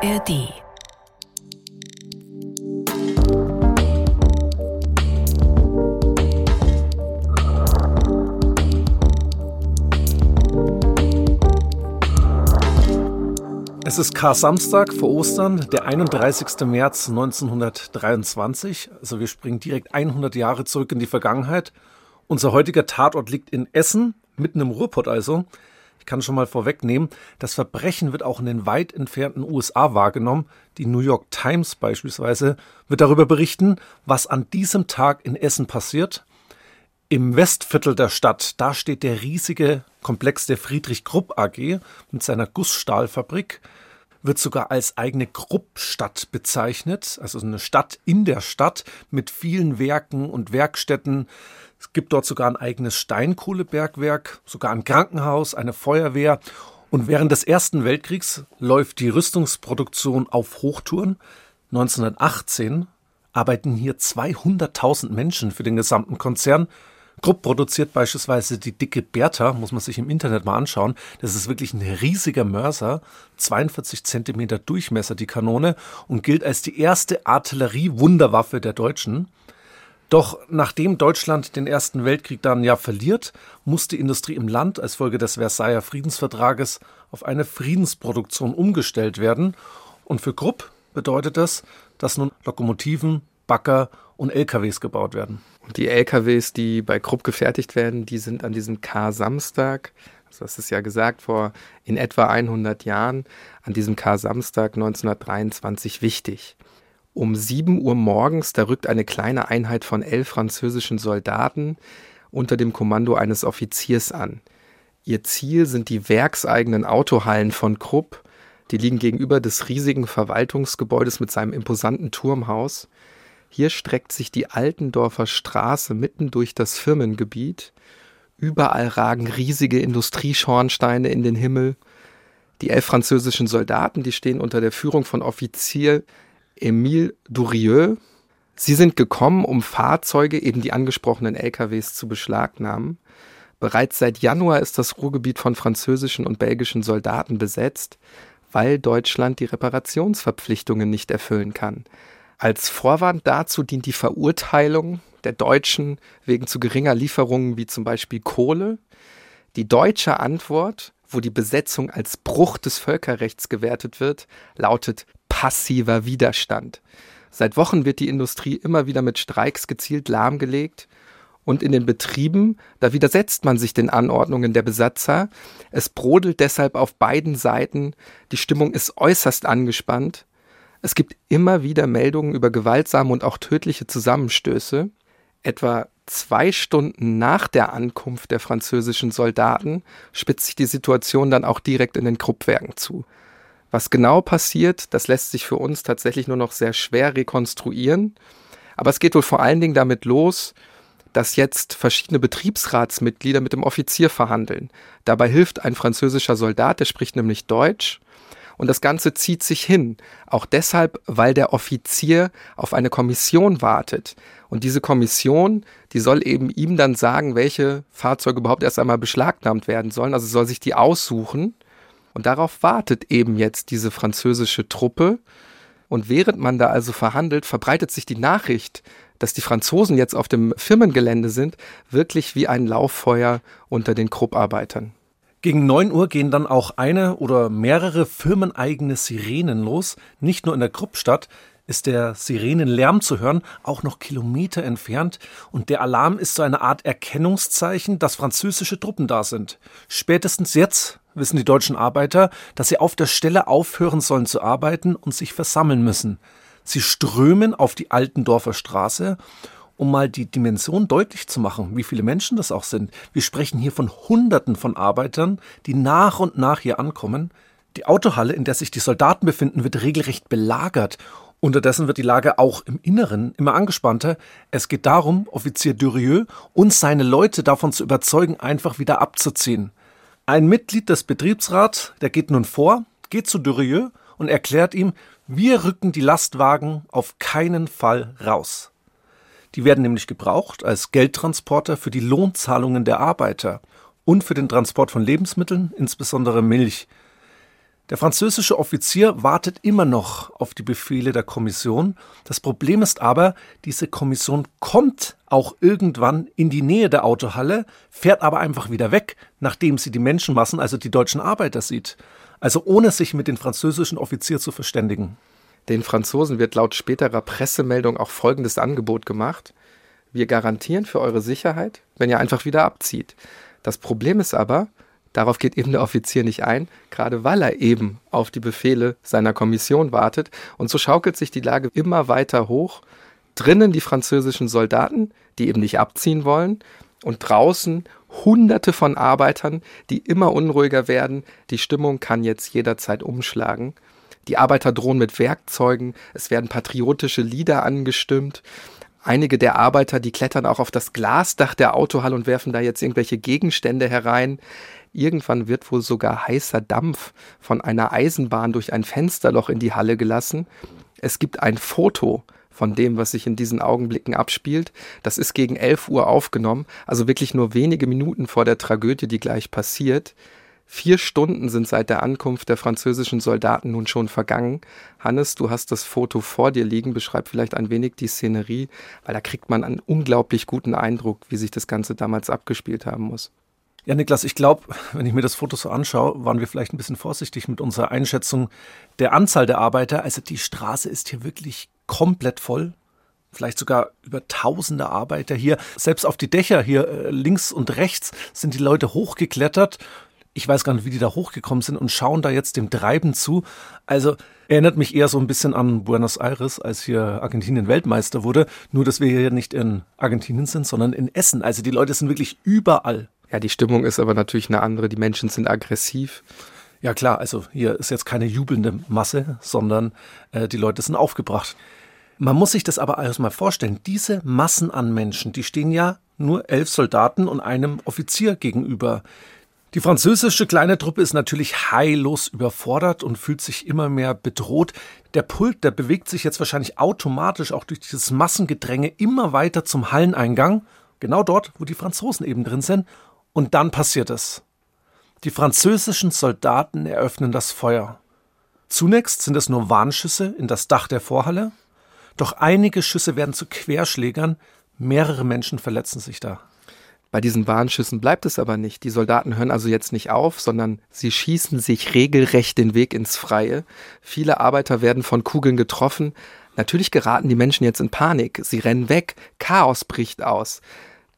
ARD Es ist Kar-Samstag vor Ostern, der 31. März 1923. Also wir springen direkt 100 Jahre zurück in die Vergangenheit. Unser heutiger Tatort liegt in Essen, mitten im Ruhrpott also. Ich kann schon mal vorwegnehmen, das Verbrechen wird auch in den weit entfernten USA wahrgenommen. Die New York Times beispielsweise wird darüber berichten, was an diesem Tag in Essen passiert. Im Westviertel der Stadt, da steht der riesige Komplex der Friedrich Krupp AG mit seiner Gussstahlfabrik wird sogar als eigene Kruppstadt bezeichnet, also eine Stadt in der Stadt mit vielen Werken und Werkstätten. Es gibt dort sogar ein eigenes Steinkohlebergwerk, sogar ein Krankenhaus, eine Feuerwehr. Und während des Ersten Weltkriegs läuft die Rüstungsproduktion auf Hochtouren. 1918 arbeiten hier 200.000 Menschen für den gesamten Konzern Krupp produziert beispielsweise die dicke Bertha, muss man sich im Internet mal anschauen. Das ist wirklich ein riesiger Mörser, 42 Zentimeter Durchmesser die Kanone und gilt als die erste Artillerie-Wunderwaffe der Deutschen. Doch nachdem Deutschland den Ersten Weltkrieg dann ja verliert, muss die Industrie im Land als Folge des Versailler Friedensvertrages auf eine Friedensproduktion umgestellt werden. Und für Krupp bedeutet das, dass nun Lokomotiven, Bagger und LKWs gebaut werden. Und die LKWs, die bei Krupp gefertigt werden, die sind an diesem K-Samstag, also das ist ja gesagt, vor in etwa 100 Jahren, an diesem K-Samstag 1923 wichtig. Um 7 Uhr morgens, da rückt eine kleine Einheit von elf französischen Soldaten unter dem Kommando eines Offiziers an. Ihr Ziel sind die werkseigenen Autohallen von Krupp. Die liegen gegenüber des riesigen Verwaltungsgebäudes mit seinem imposanten Turmhaus. Hier streckt sich die Altendorfer Straße mitten durch das Firmengebiet. Überall ragen riesige Industrieschornsteine in den Himmel. Die elf französischen Soldaten, die stehen unter der Führung von Offizier Émile Durieux. Sie sind gekommen, um Fahrzeuge, eben die angesprochenen LKWs, zu beschlagnahmen. Bereits seit Januar ist das Ruhrgebiet von französischen und belgischen Soldaten besetzt, weil Deutschland die Reparationsverpflichtungen nicht erfüllen kann. Als Vorwand dazu dient die Verurteilung der Deutschen wegen zu geringer Lieferungen wie zum Beispiel Kohle. Die deutsche Antwort, wo die Besetzung als Bruch des Völkerrechts gewertet wird, lautet passiver Widerstand. Seit Wochen wird die Industrie immer wieder mit Streiks gezielt lahmgelegt. Und in den Betrieben, da widersetzt man sich den Anordnungen der Besatzer. Es brodelt deshalb auf beiden Seiten. Die Stimmung ist äußerst angespannt. Es gibt immer wieder Meldungen über gewaltsame und auch tödliche Zusammenstöße. Etwa zwei Stunden nach der Ankunft der französischen Soldaten spitzt sich die Situation dann auch direkt in den Kruppwerken zu. Was genau passiert, das lässt sich für uns tatsächlich nur noch sehr schwer rekonstruieren. Aber es geht wohl vor allen Dingen damit los, dass jetzt verschiedene Betriebsratsmitglieder mit dem Offizier verhandeln. Dabei hilft ein französischer Soldat, der spricht nämlich Deutsch und das Ganze zieht sich hin. Auch deshalb, weil der Offizier auf eine Kommission wartet. Und diese Kommission, die soll eben ihm dann sagen, welche Fahrzeuge überhaupt erst einmal beschlagnahmt werden sollen. Also soll sich die aussuchen. Und darauf wartet eben jetzt diese französische Truppe. Und während man da also verhandelt, verbreitet sich die Nachricht, dass die Franzosen jetzt auf dem Firmengelände sind, wirklich wie ein Lauffeuer unter den Krupparbeitern. Gegen 9 Uhr gehen dann auch eine oder mehrere firmeneigene Sirenen los. Nicht nur in der Kruppstadt ist der Sirenenlärm zu hören, auch noch Kilometer entfernt. Und der Alarm ist so eine Art Erkennungszeichen, dass französische Truppen da sind. Spätestens jetzt wissen die deutschen Arbeiter, dass sie auf der Stelle aufhören sollen zu arbeiten und sich versammeln müssen. Sie strömen auf die Altendorfer Straße um mal die Dimension deutlich zu machen, wie viele Menschen das auch sind. Wir sprechen hier von Hunderten von Arbeitern, die nach und nach hier ankommen. Die Autohalle, in der sich die Soldaten befinden, wird regelrecht belagert. Unterdessen wird die Lage auch im Inneren immer angespannter. Es geht darum, Offizier Durieux und seine Leute davon zu überzeugen, einfach wieder abzuziehen. Ein Mitglied des Betriebsrats, der geht nun vor, geht zu Durieux und erklärt ihm, wir rücken die Lastwagen auf keinen Fall raus. Die werden nämlich gebraucht als Geldtransporter für die Lohnzahlungen der Arbeiter und für den Transport von Lebensmitteln, insbesondere Milch. Der französische Offizier wartet immer noch auf die Befehle der Kommission. Das Problem ist aber, diese Kommission kommt auch irgendwann in die Nähe der Autohalle, fährt aber einfach wieder weg, nachdem sie die Menschenmassen, also die deutschen Arbeiter sieht. Also ohne sich mit dem französischen Offizier zu verständigen. Den Franzosen wird laut späterer Pressemeldung auch folgendes Angebot gemacht. Wir garantieren für eure Sicherheit, wenn ihr einfach wieder abzieht. Das Problem ist aber, Darauf geht eben der Offizier nicht ein, gerade weil er eben auf die Befehle seiner Kommission wartet. Und so schaukelt sich die Lage immer weiter hoch. Drinnen die französischen Soldaten, die eben nicht abziehen wollen, und draußen Hunderte von Arbeitern, die immer unruhiger werden. Die Stimmung kann jetzt jederzeit umschlagen. Die Arbeiter drohen mit Werkzeugen, es werden patriotische Lieder angestimmt. Einige der Arbeiter, die klettern auch auf das Glasdach der Autohalle und werfen da jetzt irgendwelche Gegenstände herein. Irgendwann wird wohl sogar heißer Dampf von einer Eisenbahn durch ein Fensterloch in die Halle gelassen. Es gibt ein Foto von dem, was sich in diesen Augenblicken abspielt. Das ist gegen 11 Uhr aufgenommen, also wirklich nur wenige Minuten vor der Tragödie, die gleich passiert. Vier Stunden sind seit der Ankunft der französischen Soldaten nun schon vergangen. Hannes, du hast das Foto vor dir liegen. Beschreib vielleicht ein wenig die Szenerie, weil da kriegt man einen unglaublich guten Eindruck, wie sich das Ganze damals abgespielt haben muss. Ja, Niklas, ich glaube, wenn ich mir das Foto so anschaue, waren wir vielleicht ein bisschen vorsichtig mit unserer Einschätzung der Anzahl der Arbeiter. Also die Straße ist hier wirklich komplett voll. Vielleicht sogar über tausende Arbeiter hier. Selbst auf die Dächer hier äh, links und rechts sind die Leute hochgeklettert. Ich weiß gar nicht, wie die da hochgekommen sind und schauen da jetzt dem Treiben zu. Also erinnert mich eher so ein bisschen an Buenos Aires, als hier Argentinien Weltmeister wurde. Nur, dass wir hier nicht in Argentinien sind, sondern in Essen. Also die Leute sind wirklich überall. Ja, die Stimmung ist aber natürlich eine andere. Die Menschen sind aggressiv. Ja klar, also hier ist jetzt keine jubelnde Masse, sondern äh, die Leute sind aufgebracht. Man muss sich das aber erstmal vorstellen. Diese Massen an Menschen, die stehen ja nur elf Soldaten und einem Offizier gegenüber. Die französische kleine Truppe ist natürlich heillos überfordert und fühlt sich immer mehr bedroht. Der Pult, der bewegt sich jetzt wahrscheinlich automatisch auch durch dieses Massengedränge immer weiter zum Halleneingang, genau dort, wo die Franzosen eben drin sind. Und dann passiert es. Die französischen Soldaten eröffnen das Feuer. Zunächst sind es nur Warnschüsse in das Dach der Vorhalle, doch einige Schüsse werden zu Querschlägern, mehrere Menschen verletzen sich da. Bei diesen Warnschüssen bleibt es aber nicht. Die Soldaten hören also jetzt nicht auf, sondern sie schießen sich regelrecht den Weg ins Freie. Viele Arbeiter werden von Kugeln getroffen. Natürlich geraten die Menschen jetzt in Panik. Sie rennen weg. Chaos bricht aus.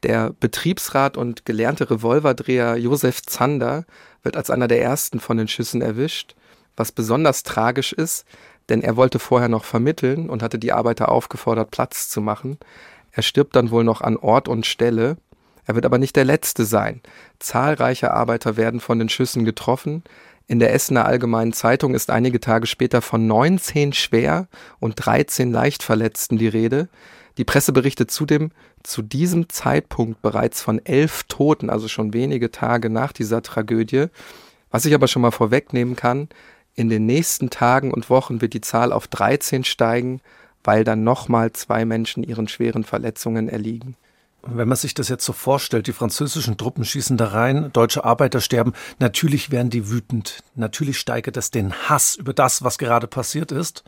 Der Betriebsrat und gelernte Revolverdreher Josef Zander wird als einer der ersten von den Schüssen erwischt, was besonders tragisch ist, denn er wollte vorher noch vermitteln und hatte die Arbeiter aufgefordert, Platz zu machen. Er stirbt dann wohl noch an Ort und Stelle. Er wird aber nicht der Letzte sein. Zahlreiche Arbeiter werden von den Schüssen getroffen. In der Essener Allgemeinen Zeitung ist einige Tage später von 19 schwer und 13 leicht Verletzten die Rede. Die Presse berichtet zudem zu diesem Zeitpunkt bereits von elf Toten, also schon wenige Tage nach dieser Tragödie. Was ich aber schon mal vorwegnehmen kann, in den nächsten Tagen und Wochen wird die Zahl auf 13 steigen, weil dann nochmal zwei Menschen ihren schweren Verletzungen erliegen. Wenn man sich das jetzt so vorstellt, die französischen Truppen schießen da rein, deutsche Arbeiter sterben, natürlich werden die wütend. Natürlich steigert das den Hass über das, was gerade passiert ist.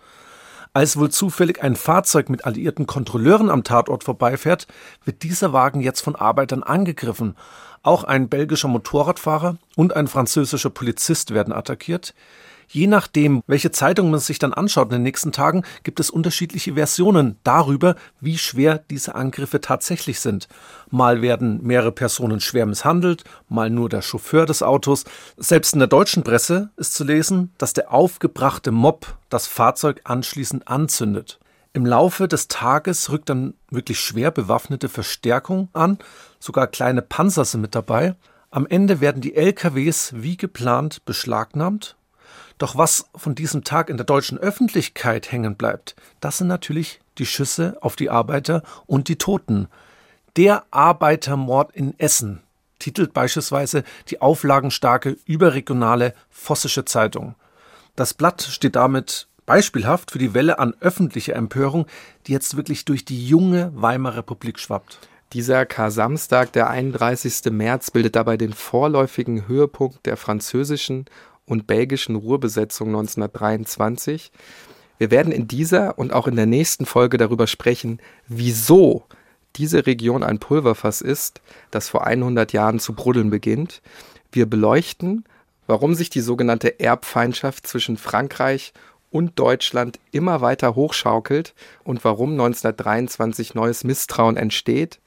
Als wohl zufällig ein Fahrzeug mit alliierten Kontrolleuren am Tatort vorbeifährt, wird dieser Wagen jetzt von Arbeitern angegriffen. Auch ein belgischer Motorradfahrer und ein französischer Polizist werden attackiert. Je nachdem, welche Zeitung man sich dann anschaut in den nächsten Tagen, gibt es unterschiedliche Versionen darüber, wie schwer diese Angriffe tatsächlich sind. Mal werden mehrere Personen schwer misshandelt, mal nur der Chauffeur des Autos. Selbst in der deutschen Presse ist zu lesen, dass der aufgebrachte Mob das Fahrzeug anschließend anzündet. Im Laufe des Tages rückt dann wirklich schwer bewaffnete Verstärkung an, sogar kleine Panzer sind mit dabei. Am Ende werden die LKWs wie geplant beschlagnahmt doch was von diesem Tag in der deutschen Öffentlichkeit hängen bleibt, das sind natürlich die Schüsse auf die Arbeiter und die Toten. Der Arbeitermord in Essen titelt beispielsweise die auflagenstarke überregionale Vossische Zeitung. Das Blatt steht damit beispielhaft für die Welle an öffentlicher Empörung, die jetzt wirklich durch die junge Weimarer Republik schwappt. Dieser Kar-Samstag, der 31. März, bildet dabei den vorläufigen Höhepunkt der französischen und belgischen Ruhrbesetzung 1923. Wir werden in dieser und auch in der nächsten Folge darüber sprechen, wieso diese Region ein Pulverfass ist, das vor 100 Jahren zu bruddeln beginnt. Wir beleuchten, warum sich die sogenannte Erbfeindschaft zwischen Frankreich und Deutschland immer weiter hochschaukelt und warum 1923 neues Misstrauen entsteht.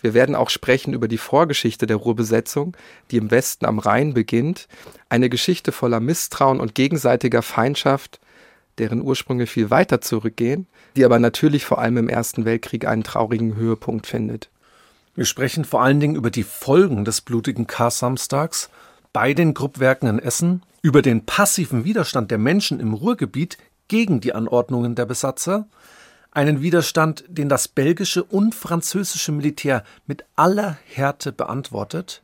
Wir werden auch sprechen über die Vorgeschichte der Ruhrbesetzung, die im Westen am Rhein beginnt, eine Geschichte voller Misstrauen und gegenseitiger Feindschaft, deren Ursprünge viel weiter zurückgehen, die aber natürlich vor allem im Ersten Weltkrieg einen traurigen Höhepunkt findet. Wir sprechen vor allen Dingen über die Folgen des blutigen Kar-Samstags bei den Gruppwerken in Essen, über den passiven Widerstand der Menschen im Ruhrgebiet gegen die Anordnungen der Besatzer, einen Widerstand, den das belgische und französische Militär mit aller Härte beantwortet.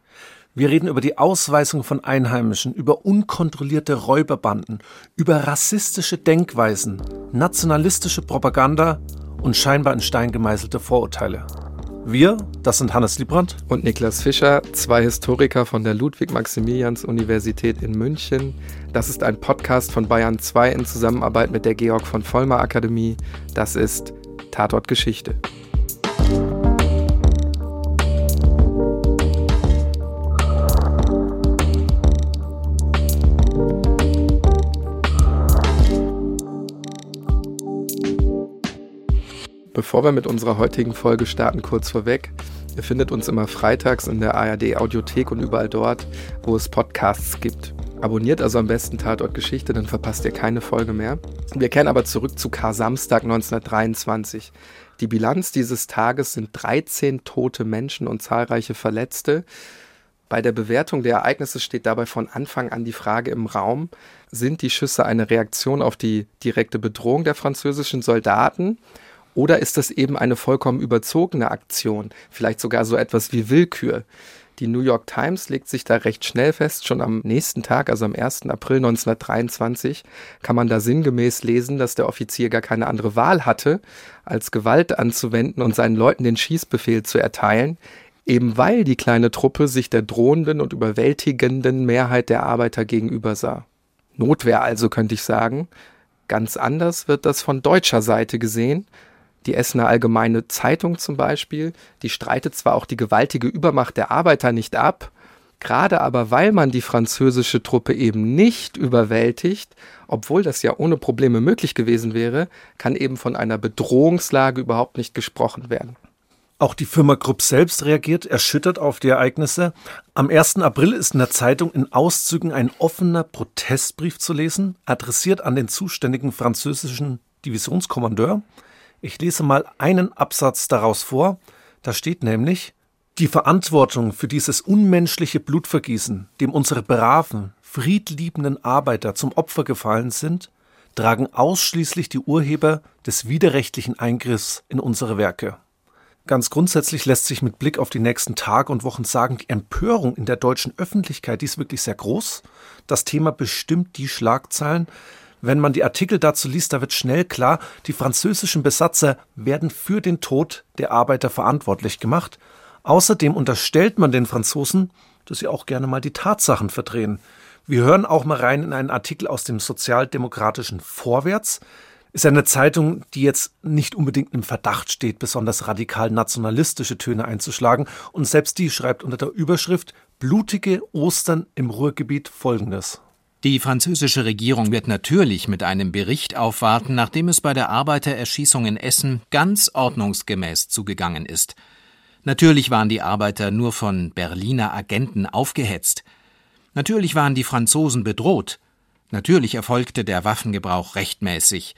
Wir reden über die Ausweisung von Einheimischen, über unkontrollierte Räuberbanden, über rassistische Denkweisen, nationalistische Propaganda und scheinbar in Stein gemeißelte Vorurteile. Wir, das sind Hannes Liebrandt und Niklas Fischer, zwei Historiker von der Ludwig-Maximilians-Universität in München. Das ist ein Podcast von Bayern 2 in Zusammenarbeit mit der Georg von Vollmer Akademie. Das ist Tatort Geschichte. Bevor wir mit unserer heutigen Folge starten, kurz vorweg. Ihr findet uns immer freitags in der ARD Audiothek und überall dort, wo es Podcasts gibt. Abonniert also am besten Tatort Geschichte, dann verpasst ihr keine Folge mehr. Wir kehren aber zurück zu Kar Samstag 1923. Die Bilanz dieses Tages sind 13 tote Menschen und zahlreiche Verletzte. Bei der Bewertung der Ereignisse steht dabei von Anfang an die Frage im Raum, sind die Schüsse eine Reaktion auf die direkte Bedrohung der französischen Soldaten oder ist das eben eine vollkommen überzogene Aktion, vielleicht sogar so etwas wie Willkür? Die New York Times legt sich da recht schnell fest, schon am nächsten Tag, also am 1. April 1923, kann man da sinngemäß lesen, dass der Offizier gar keine andere Wahl hatte, als Gewalt anzuwenden und seinen Leuten den Schießbefehl zu erteilen, eben weil die kleine Truppe sich der drohenden und überwältigenden Mehrheit der Arbeiter gegenüber sah. Notwehr also, könnte ich sagen. Ganz anders wird das von deutscher Seite gesehen. Die Essener Allgemeine Zeitung zum Beispiel, die streitet zwar auch die gewaltige Übermacht der Arbeiter nicht ab, gerade aber weil man die französische Truppe eben nicht überwältigt, obwohl das ja ohne Probleme möglich gewesen wäre, kann eben von einer Bedrohungslage überhaupt nicht gesprochen werden. Auch die Firma Krupp selbst reagiert erschüttert auf die Ereignisse. Am 1. April ist in der Zeitung in Auszügen ein offener Protestbrief zu lesen, adressiert an den zuständigen französischen Divisionskommandeur. Ich lese mal einen Absatz daraus vor. Da steht nämlich, die Verantwortung für dieses unmenschliche Blutvergießen, dem unsere braven, friedliebenden Arbeiter zum Opfer gefallen sind, tragen ausschließlich die Urheber des widerrechtlichen Eingriffs in unsere Werke. Ganz grundsätzlich lässt sich mit Blick auf die nächsten Tage und Wochen sagen, die Empörung in der deutschen Öffentlichkeit, die ist wirklich sehr groß. Das Thema bestimmt die Schlagzeilen. Wenn man die Artikel dazu liest, da wird schnell klar, die französischen Besatzer werden für den Tod der Arbeiter verantwortlich gemacht. Außerdem unterstellt man den Franzosen, dass sie auch gerne mal die Tatsachen verdrehen. Wir hören auch mal rein in einen Artikel aus dem sozialdemokratischen Vorwärts. Ist eine Zeitung, die jetzt nicht unbedingt im Verdacht steht, besonders radikal nationalistische Töne einzuschlagen. Und selbst die schreibt unter der Überschrift Blutige Ostern im Ruhrgebiet Folgendes. Die französische Regierung wird natürlich mit einem Bericht aufwarten, nachdem es bei der Arbeitererschießung in Essen ganz ordnungsgemäß zugegangen ist. Natürlich waren die Arbeiter nur von Berliner Agenten aufgehetzt. Natürlich waren die Franzosen bedroht. Natürlich erfolgte der Waffengebrauch rechtmäßig.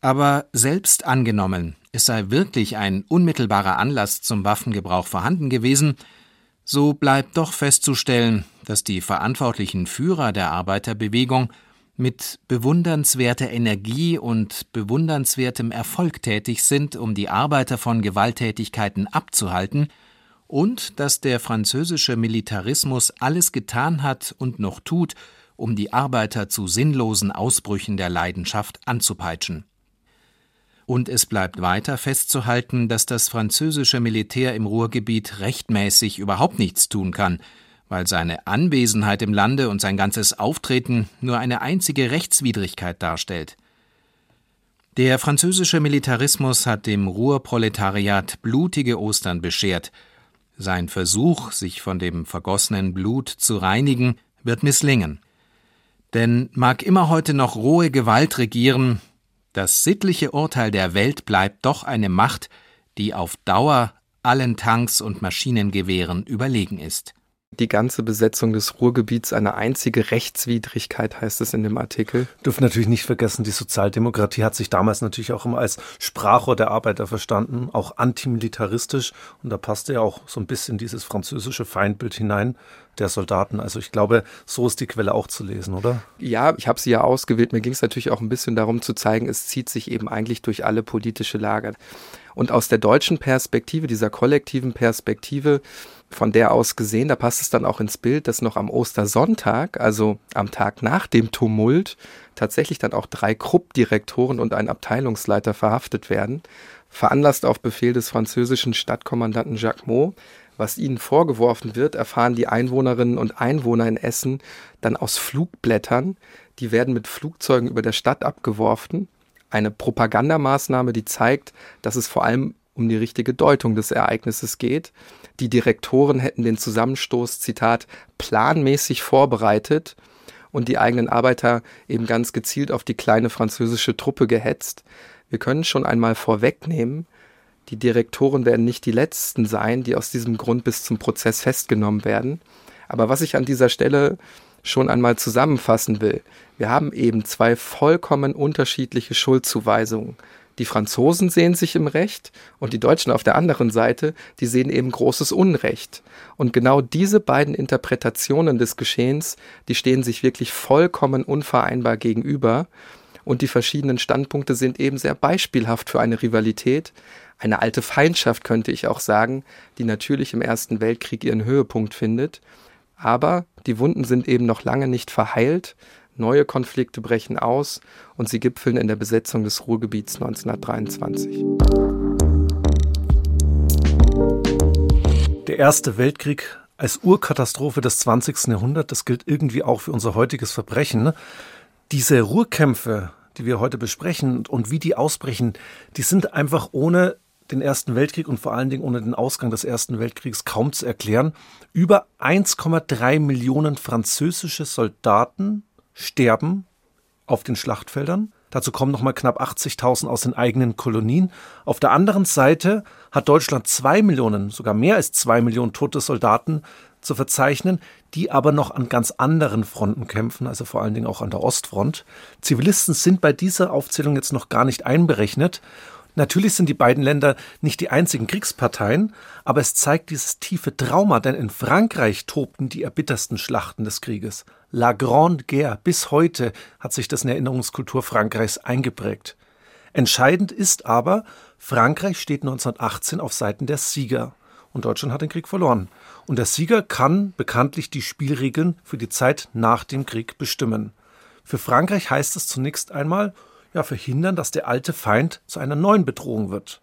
Aber selbst angenommen, es sei wirklich ein unmittelbarer Anlass zum Waffengebrauch vorhanden gewesen, so bleibt doch festzustellen, dass die verantwortlichen Führer der Arbeiterbewegung mit bewundernswerter Energie und bewundernswertem Erfolg tätig sind, um die Arbeiter von Gewalttätigkeiten abzuhalten, und dass der französische Militarismus alles getan hat und noch tut, um die Arbeiter zu sinnlosen Ausbrüchen der Leidenschaft anzupeitschen. Und es bleibt weiter festzuhalten, dass das französische Militär im Ruhrgebiet rechtmäßig überhaupt nichts tun kann, weil seine Anwesenheit im Lande und sein ganzes Auftreten nur eine einzige Rechtswidrigkeit darstellt. Der französische Militarismus hat dem Ruhrproletariat blutige Ostern beschert. Sein Versuch, sich von dem vergossenen Blut zu reinigen, wird misslingen. Denn mag immer heute noch rohe Gewalt regieren, das sittliche Urteil der Welt bleibt doch eine Macht, die auf Dauer allen Tanks und Maschinengewehren überlegen ist die ganze Besetzung des Ruhrgebiets eine einzige Rechtswidrigkeit, heißt es in dem Artikel. Dürfen natürlich nicht vergessen, die Sozialdemokratie hat sich damals natürlich auch immer als Sprachrohr der Arbeiter verstanden, auch antimilitaristisch. Und da passte ja auch so ein bisschen dieses französische Feindbild hinein der Soldaten. Also ich glaube, so ist die Quelle auch zu lesen, oder? Ja, ich habe sie ja ausgewählt. Mir ging es natürlich auch ein bisschen darum zu zeigen, es zieht sich eben eigentlich durch alle politische Lager. Und aus der deutschen Perspektive, dieser kollektiven Perspektive, von der aus gesehen, da passt es dann auch ins Bild, dass noch am Ostersonntag, also am Tag nach dem Tumult, tatsächlich dann auch drei Krupp-Direktoren und ein Abteilungsleiter verhaftet werden, veranlasst auf Befehl des französischen Stadtkommandanten Jacques Maud. Was ihnen vorgeworfen wird, erfahren die Einwohnerinnen und Einwohner in Essen dann aus Flugblättern. Die werden mit Flugzeugen über der Stadt abgeworfen. Eine Propagandamaßnahme, die zeigt, dass es vor allem um die richtige Deutung des Ereignisses geht. Die Direktoren hätten den Zusammenstoß, Zitat, planmäßig vorbereitet und die eigenen Arbeiter eben ganz gezielt auf die kleine französische Truppe gehetzt. Wir können schon einmal vorwegnehmen, die Direktoren werden nicht die letzten sein, die aus diesem Grund bis zum Prozess festgenommen werden. Aber was ich an dieser Stelle schon einmal zusammenfassen will, wir haben eben zwei vollkommen unterschiedliche Schuldzuweisungen. Die Franzosen sehen sich im Recht und die Deutschen auf der anderen Seite, die sehen eben großes Unrecht. Und genau diese beiden Interpretationen des Geschehens, die stehen sich wirklich vollkommen unvereinbar gegenüber. Und die verschiedenen Standpunkte sind eben sehr beispielhaft für eine Rivalität, eine alte Feindschaft könnte ich auch sagen, die natürlich im Ersten Weltkrieg ihren Höhepunkt findet. Aber die Wunden sind eben noch lange nicht verheilt, Neue Konflikte brechen aus und sie gipfeln in der Besetzung des Ruhrgebiets 1923. Der Erste Weltkrieg als Urkatastrophe des 20. Jahrhunderts, das gilt irgendwie auch für unser heutiges Verbrechen. Diese Ruhrkämpfe, die wir heute besprechen und wie die ausbrechen, die sind einfach ohne den Ersten Weltkrieg und vor allen Dingen ohne den Ausgang des Ersten Weltkriegs kaum zu erklären. Über 1,3 Millionen französische Soldaten sterben auf den Schlachtfeldern. Dazu kommen nochmal knapp 80.000 aus den eigenen Kolonien. Auf der anderen Seite hat Deutschland zwei Millionen, sogar mehr als zwei Millionen tote Soldaten zu verzeichnen, die aber noch an ganz anderen Fronten kämpfen, also vor allen Dingen auch an der Ostfront. Zivilisten sind bei dieser Aufzählung jetzt noch gar nicht einberechnet. Natürlich sind die beiden Länder nicht die einzigen Kriegsparteien, aber es zeigt dieses tiefe Trauma, denn in Frankreich tobten die erbittersten Schlachten des Krieges. La Grande Guerre, bis heute hat sich das in Erinnerungskultur Frankreichs eingeprägt. Entscheidend ist aber, Frankreich steht 1918 auf Seiten der Sieger und Deutschland hat den Krieg verloren. Und der Sieger kann bekanntlich die Spielregeln für die Zeit nach dem Krieg bestimmen. Für Frankreich heißt es zunächst einmal, ja, verhindern, dass der alte Feind zu einer neuen Bedrohung wird.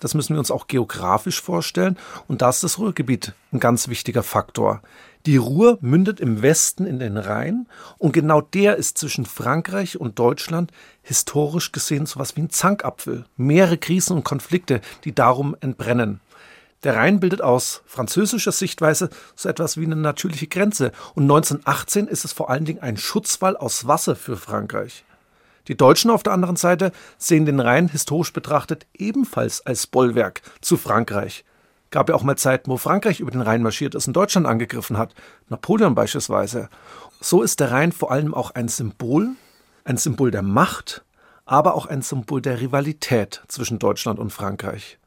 Das müssen wir uns auch geografisch vorstellen. Und da ist das Ruhrgebiet ein ganz wichtiger Faktor. Die Ruhr mündet im Westen in den Rhein und genau der ist zwischen Frankreich und Deutschland historisch gesehen so was wie ein Zankapfel. Mehrere Krisen und Konflikte, die darum entbrennen. Der Rhein bildet aus französischer Sichtweise so etwas wie eine natürliche Grenze und 1918 ist es vor allen Dingen ein Schutzwall aus Wasser für Frankreich. Die Deutschen auf der anderen Seite sehen den Rhein historisch betrachtet ebenfalls als Bollwerk zu Frankreich. Gab ja auch mal Zeiten, wo Frankreich über den Rhein marschiert ist und Deutschland angegriffen hat. Napoleon beispielsweise. So ist der Rhein vor allem auch ein Symbol, ein Symbol der Macht, aber auch ein Symbol der Rivalität zwischen Deutschland und Frankreich.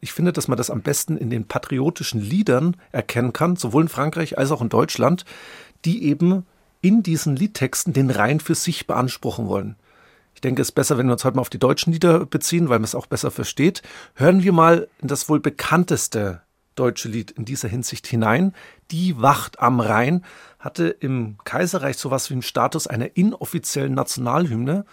Ich finde, dass man das am besten in den patriotischen Liedern erkennen kann, sowohl in Frankreich als auch in Deutschland, die eben in diesen Liedtexten den Rhein für sich beanspruchen wollen. Ich denke, es ist besser, wenn wir uns heute mal auf die deutschen Lieder beziehen, weil man es auch besser versteht. Hören wir mal in das wohl bekannteste deutsche Lied in dieser Hinsicht hinein. Die Wacht am Rhein hatte im Kaiserreich sowas wie einen Status einer inoffiziellen Nationalhymne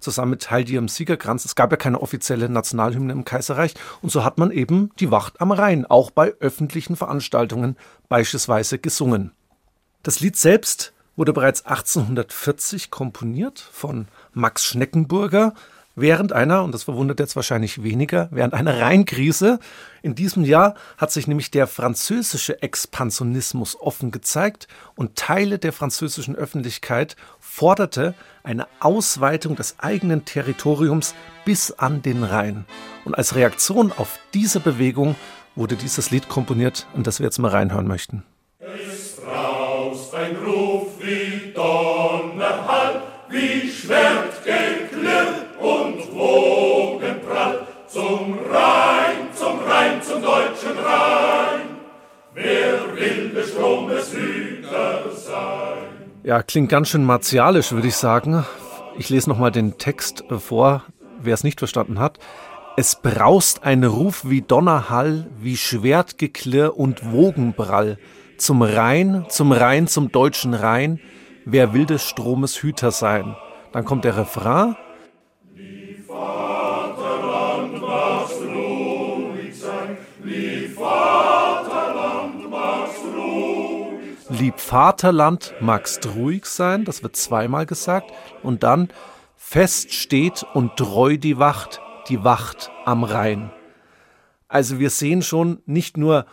zusammen mit Heil dir im Siegerkranz. Es gab ja keine offizielle Nationalhymne im Kaiserreich und so hat man eben die Wacht am Rhein auch bei öffentlichen Veranstaltungen beispielsweise gesungen. Das Lied selbst wurde bereits 1840 komponiert von Max Schneckenburger während einer, und das verwundert jetzt wahrscheinlich weniger, während einer Rheinkrise. In diesem Jahr hat sich nämlich der französische Expansionismus offen gezeigt und Teile der französischen Öffentlichkeit forderte eine Ausweitung des eigenen Territoriums bis an den Rhein. Und als Reaktion auf diese Bewegung wurde dieses Lied komponiert, in das wir jetzt mal reinhören möchten. Schwertgeklirr und Wogenprall zum Rhein, zum Rhein, zum deutschen Rhein. Wer will des Stromes Hüter sein? Ja, klingt ganz schön martialisch, würde ich sagen. Ich lese nochmal den Text vor, wer es nicht verstanden hat. Es braust ein Ruf wie Donnerhall, wie Schwertgeklirr und Wogenbrall. Zum Rhein, zum Rhein, zum deutschen Rhein, wer will des Stromes Hüter sein? Dann kommt der Refrain. Lieb Vaterland magst ruhig sein, das wird zweimal gesagt. Und dann fest steht und treu die Wacht, die Wacht am Rhein. Also wir sehen schon nicht nur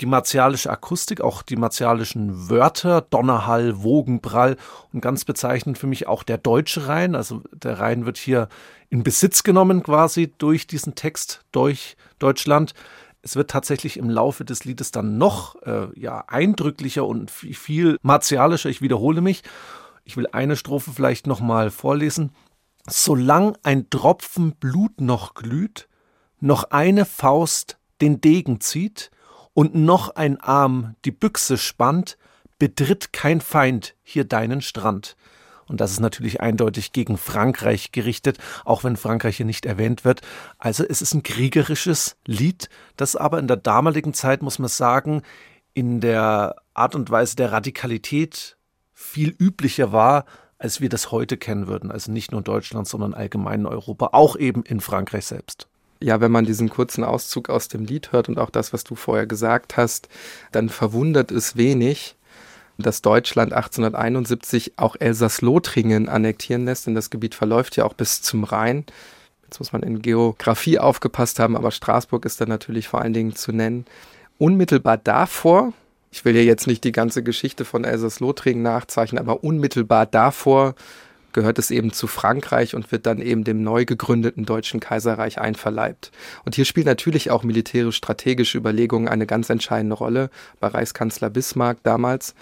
die martialische Akustik, auch die martialischen Wörter, Donnerhall, Wogenprall und ganz bezeichnend für mich auch der deutsche Rhein. Also der Rhein wird hier in Besitz genommen quasi durch diesen Text durch Deutschland. Es wird tatsächlich im Laufe des Liedes dann noch äh, ja, eindrücklicher und viel martialischer. Ich wiederhole mich. Ich will eine Strophe vielleicht nochmal vorlesen. Solang ein Tropfen Blut noch glüht, noch eine Faust den Degen zieht und noch ein Arm die Büchse spannt, betritt kein Feind hier deinen Strand. Und das ist natürlich eindeutig gegen Frankreich gerichtet, auch wenn Frankreich hier nicht erwähnt wird. Also es ist ein kriegerisches Lied, das aber in der damaligen Zeit, muss man sagen, in der Art und Weise der Radikalität viel üblicher war, als wir das heute kennen würden. Also nicht nur in Deutschland, sondern allgemein in Europa, auch eben in Frankreich selbst. Ja, wenn man diesen kurzen Auszug aus dem Lied hört und auch das, was du vorher gesagt hast, dann verwundert es wenig, dass Deutschland 1871 auch Elsass-Lothringen annektieren lässt, denn das Gebiet verläuft ja auch bis zum Rhein. Jetzt muss man in Geografie aufgepasst haben, aber Straßburg ist dann natürlich vor allen Dingen zu nennen. Unmittelbar davor, ich will ja jetzt nicht die ganze Geschichte von Elsass-Lothringen nachzeichnen, aber unmittelbar davor gehört es eben zu Frankreich und wird dann eben dem neu gegründeten Deutschen Kaiserreich einverleibt. Und hier spielen natürlich auch militärisch-strategische Überlegungen eine ganz entscheidende Rolle bei Reichskanzler Bismarck damals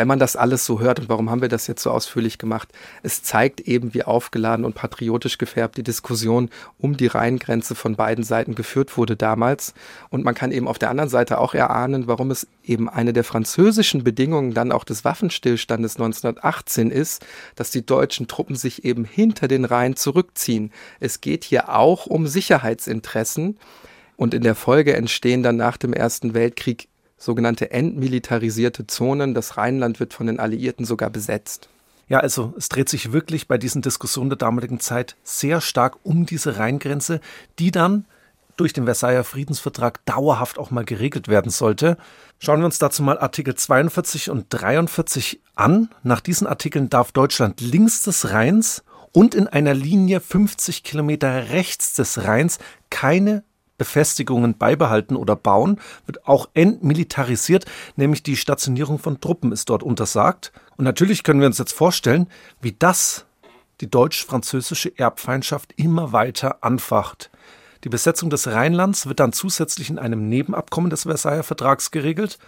wenn man das alles so hört, und warum haben wir das jetzt so ausführlich gemacht, es zeigt eben, wie aufgeladen und patriotisch gefärbt die Diskussion um die Rheingrenze von beiden Seiten geführt wurde damals. Und man kann eben auf der anderen Seite auch erahnen, warum es eben eine der französischen Bedingungen dann auch des Waffenstillstandes 1918 ist, dass die deutschen Truppen sich eben hinter den Rhein zurückziehen. Es geht hier auch um Sicherheitsinteressen. Und in der Folge entstehen dann nach dem Ersten Weltkrieg sogenannte entmilitarisierte Zonen. Das Rheinland wird von den Alliierten sogar besetzt. Ja, also es dreht sich wirklich bei diesen Diskussionen der damaligen Zeit sehr stark um diese Rheingrenze, die dann durch den Versailler Friedensvertrag dauerhaft auch mal geregelt werden sollte. Schauen wir uns dazu mal Artikel 42 und 43 an. Nach diesen Artikeln darf Deutschland links des Rheins und in einer Linie 50 Kilometer rechts des Rheins keine Befestigungen beibehalten oder bauen, wird auch entmilitarisiert, nämlich die Stationierung von Truppen ist dort untersagt. Und natürlich können wir uns jetzt vorstellen, wie das die deutsch-französische Erbfeindschaft immer weiter anfacht. Die Besetzung des Rheinlands wird dann zusätzlich in einem Nebenabkommen des Versailler Vertrags geregelt.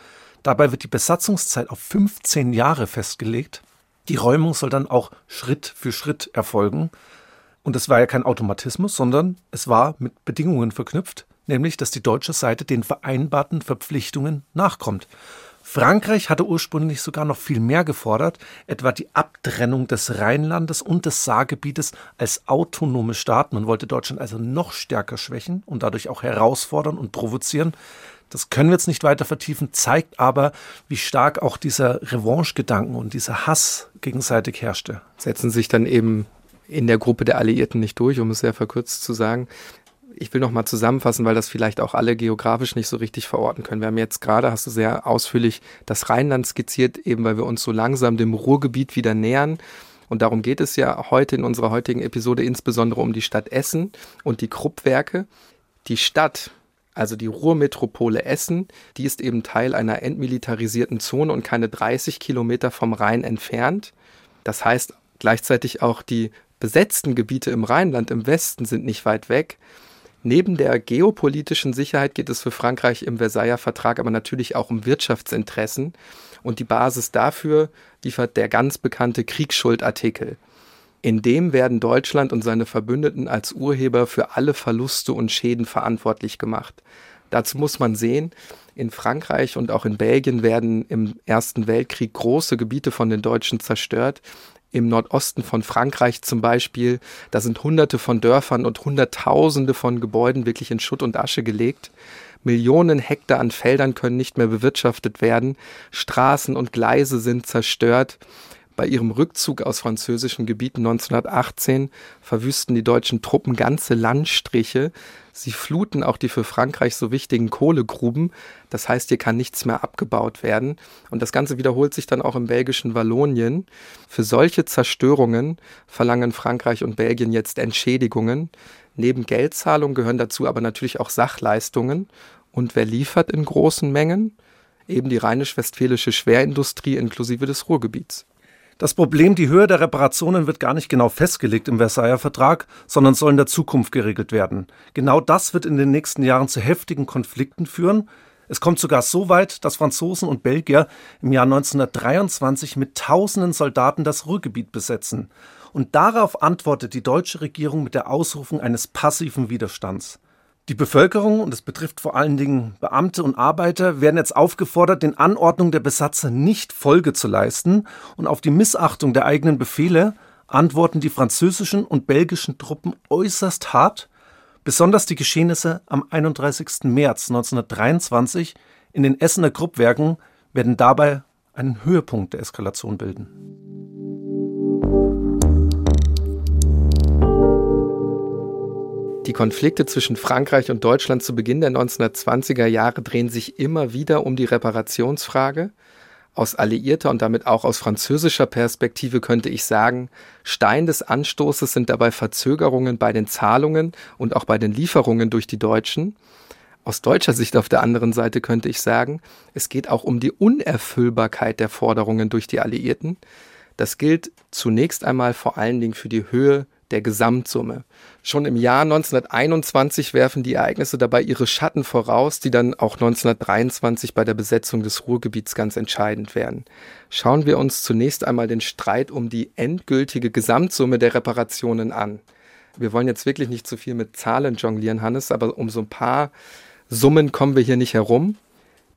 Dabei wird die Besatzungszeit auf 15 Jahre festgelegt. Die Räumung soll dann auch Schritt für Schritt erfolgen. Und es war ja kein Automatismus, sondern es war mit Bedingungen verknüpft, nämlich dass die deutsche Seite den vereinbarten Verpflichtungen nachkommt. Frankreich hatte ursprünglich sogar noch viel mehr gefordert, etwa die Abtrennung des Rheinlandes und des Saargebietes als autonome Staat. Man wollte Deutschland also noch stärker schwächen und dadurch auch herausfordern und provozieren. Das können wir jetzt nicht weiter vertiefen, zeigt aber, wie stark auch dieser Revanche-Gedanken und dieser Hass gegenseitig herrschte. Setzen sich dann eben in der Gruppe der Alliierten nicht durch, um es sehr verkürzt zu sagen. ich will noch mal zusammenfassen, weil das vielleicht auch alle geografisch nicht so richtig verorten können. Wir haben jetzt gerade, hast du sehr ausführlich das Rheinland skizziert, eben weil wir uns so langsam dem Ruhrgebiet wieder nähern. Und darum geht es ja heute in unserer heutigen Episode insbesondere um die Stadt Essen und die Kruppwerke. Die Stadt, also die Ruhrmetropole Essen, die ist eben Teil einer entmilitarisierten Zone und keine 30 Kilometer vom Rhein entfernt. Das heißt gleichzeitig auch die besetzten Gebiete im Rheinland im Westen sind nicht weit weg. Neben der geopolitischen Sicherheit geht es für Frankreich im Versailler Vertrag aber natürlich auch um Wirtschaftsinteressen. Und die Basis dafür liefert der ganz bekannte Kriegsschuldartikel. In dem werden Deutschland und seine Verbündeten als Urheber für alle Verluste und Schäden verantwortlich gemacht. Dazu muss man sehen, in Frankreich und auch in Belgien werden im Ersten Weltkrieg große Gebiete von den Deutschen zerstört im Nordosten von Frankreich zum Beispiel, da sind hunderte von Dörfern und hunderttausende von Gebäuden wirklich in Schutt und Asche gelegt. Millionen Hektar an Feldern können nicht mehr bewirtschaftet werden, Straßen und Gleise sind zerstört. Bei ihrem Rückzug aus französischen Gebieten 1918 verwüsten die deutschen Truppen ganze Landstriche. Sie fluten auch die für Frankreich so wichtigen Kohlegruben. Das heißt, hier kann nichts mehr abgebaut werden. Und das Ganze wiederholt sich dann auch im belgischen Wallonien. Für solche Zerstörungen verlangen Frankreich und Belgien jetzt Entschädigungen. Neben Geldzahlungen gehören dazu aber natürlich auch Sachleistungen. Und wer liefert in großen Mengen? Eben die rheinisch-westfälische Schwerindustrie inklusive des Ruhrgebiets. Das Problem, die Höhe der Reparationen wird gar nicht genau festgelegt im Versailler Vertrag, sondern soll in der Zukunft geregelt werden. Genau das wird in den nächsten Jahren zu heftigen Konflikten führen. Es kommt sogar so weit, dass Franzosen und Belgier im Jahr 1923 mit tausenden Soldaten das Ruhrgebiet besetzen. Und darauf antwortet die deutsche Regierung mit der Ausrufung eines passiven Widerstands. Die Bevölkerung, und es betrifft vor allen Dingen Beamte und Arbeiter, werden jetzt aufgefordert, den Anordnungen der Besatzer nicht Folge zu leisten und auf die Missachtung der eigenen Befehle antworten die französischen und belgischen Truppen äußerst hart. Besonders die Geschehnisse am 31. März 1923 in den Essener Kruppwerken werden dabei einen Höhepunkt der Eskalation bilden. Die Konflikte zwischen Frankreich und Deutschland zu Beginn der 1920er Jahre drehen sich immer wieder um die Reparationsfrage. Aus alliierter und damit auch aus französischer Perspektive könnte ich sagen, Stein des Anstoßes sind dabei Verzögerungen bei den Zahlungen und auch bei den Lieferungen durch die Deutschen. Aus deutscher Sicht auf der anderen Seite könnte ich sagen, es geht auch um die Unerfüllbarkeit der Forderungen durch die Alliierten. Das gilt zunächst einmal vor allen Dingen für die Höhe der Gesamtsumme. Schon im Jahr 1921 werfen die Ereignisse dabei ihre Schatten voraus, die dann auch 1923 bei der Besetzung des Ruhrgebiets ganz entscheidend werden. Schauen wir uns zunächst einmal den Streit um die endgültige Gesamtsumme der Reparationen an. Wir wollen jetzt wirklich nicht zu viel mit Zahlen jonglieren, Hannes, aber um so ein paar Summen kommen wir hier nicht herum.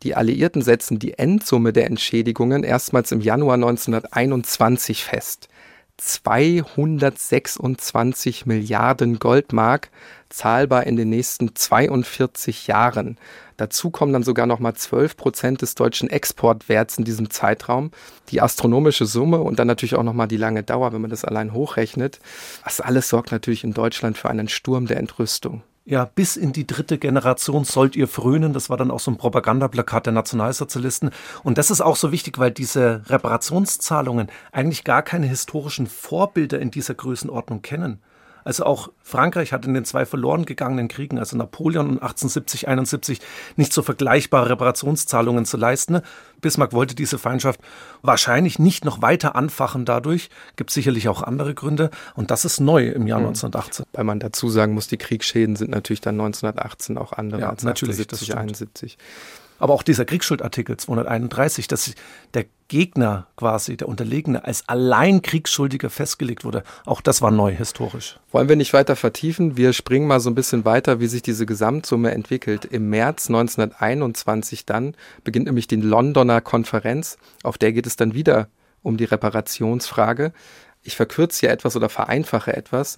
Die Alliierten setzen die Endsumme der Entschädigungen erstmals im Januar 1921 fest. 226 Milliarden Goldmark, zahlbar in den nächsten 42 Jahren. Dazu kommen dann sogar noch mal 12 Prozent des deutschen Exportwerts in diesem Zeitraum. Die astronomische Summe und dann natürlich auch noch mal die lange Dauer, wenn man das allein hochrechnet. Das alles sorgt natürlich in Deutschland für einen Sturm der Entrüstung ja, bis in die dritte Generation sollt ihr frönen. Das war dann auch so ein Propagandaplakat der Nationalsozialisten. Und das ist auch so wichtig, weil diese Reparationszahlungen eigentlich gar keine historischen Vorbilder in dieser Größenordnung kennen. Also auch Frankreich hat in den zwei verloren gegangenen Kriegen, also Napoleon und 1870, 71, nicht so vergleichbare Reparationszahlungen zu leisten. Bismarck wollte diese Feindschaft wahrscheinlich nicht noch weiter anfachen dadurch. Gibt sicherlich auch andere Gründe. Und das ist neu im Jahr mhm. 1918. Weil man dazu sagen muss, die Kriegsschäden sind natürlich dann 1918 auch andere ja, als natürlich, 1870, 71. Aber auch dieser Kriegsschuldartikel 231, dass der Gegner quasi, der Unterlegene, als allein Kriegsschuldiger festgelegt wurde, auch das war neu historisch. Wollen wir nicht weiter vertiefen? Wir springen mal so ein bisschen weiter, wie sich diese Gesamtsumme entwickelt. Im März 1921 dann beginnt nämlich die Londoner Konferenz, auf der geht es dann wieder um die Reparationsfrage. Ich verkürze hier etwas oder vereinfache etwas.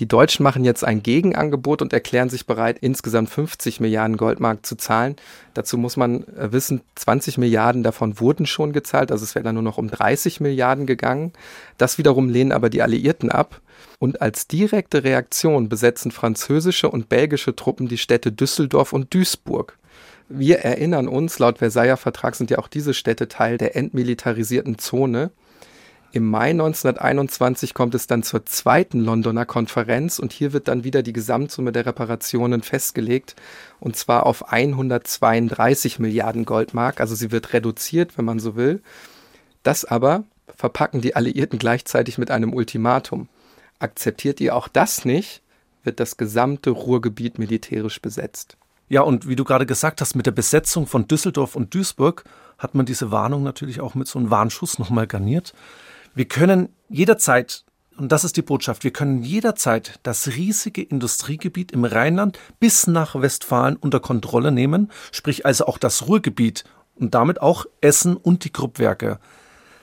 Die Deutschen machen jetzt ein Gegenangebot und erklären sich bereit, insgesamt 50 Milliarden Goldmark zu zahlen. Dazu muss man äh, wissen, 20 Milliarden davon wurden schon gezahlt, also es wäre dann nur noch um 30 Milliarden gegangen. Das wiederum lehnen aber die Alliierten ab. Und als direkte Reaktion besetzen französische und belgische Truppen die Städte Düsseldorf und Duisburg. Wir erinnern uns, laut Versailler Vertrag sind ja auch diese Städte Teil der entmilitarisierten Zone. Im Mai 1921 kommt es dann zur zweiten Londoner Konferenz und hier wird dann wieder die Gesamtsumme der Reparationen festgelegt und zwar auf 132 Milliarden Goldmark. Also sie wird reduziert, wenn man so will. Das aber verpacken die Alliierten gleichzeitig mit einem Ultimatum. Akzeptiert ihr auch das nicht, wird das gesamte Ruhrgebiet militärisch besetzt. Ja, und wie du gerade gesagt hast, mit der Besetzung von Düsseldorf und Duisburg hat man diese Warnung natürlich auch mit so einem Warnschuss nochmal garniert. Wir können jederzeit, und das ist die Botschaft, wir können jederzeit das riesige Industriegebiet im Rheinland bis nach Westfalen unter Kontrolle nehmen, sprich also auch das Ruhrgebiet und damit auch Essen und die Kruppwerke.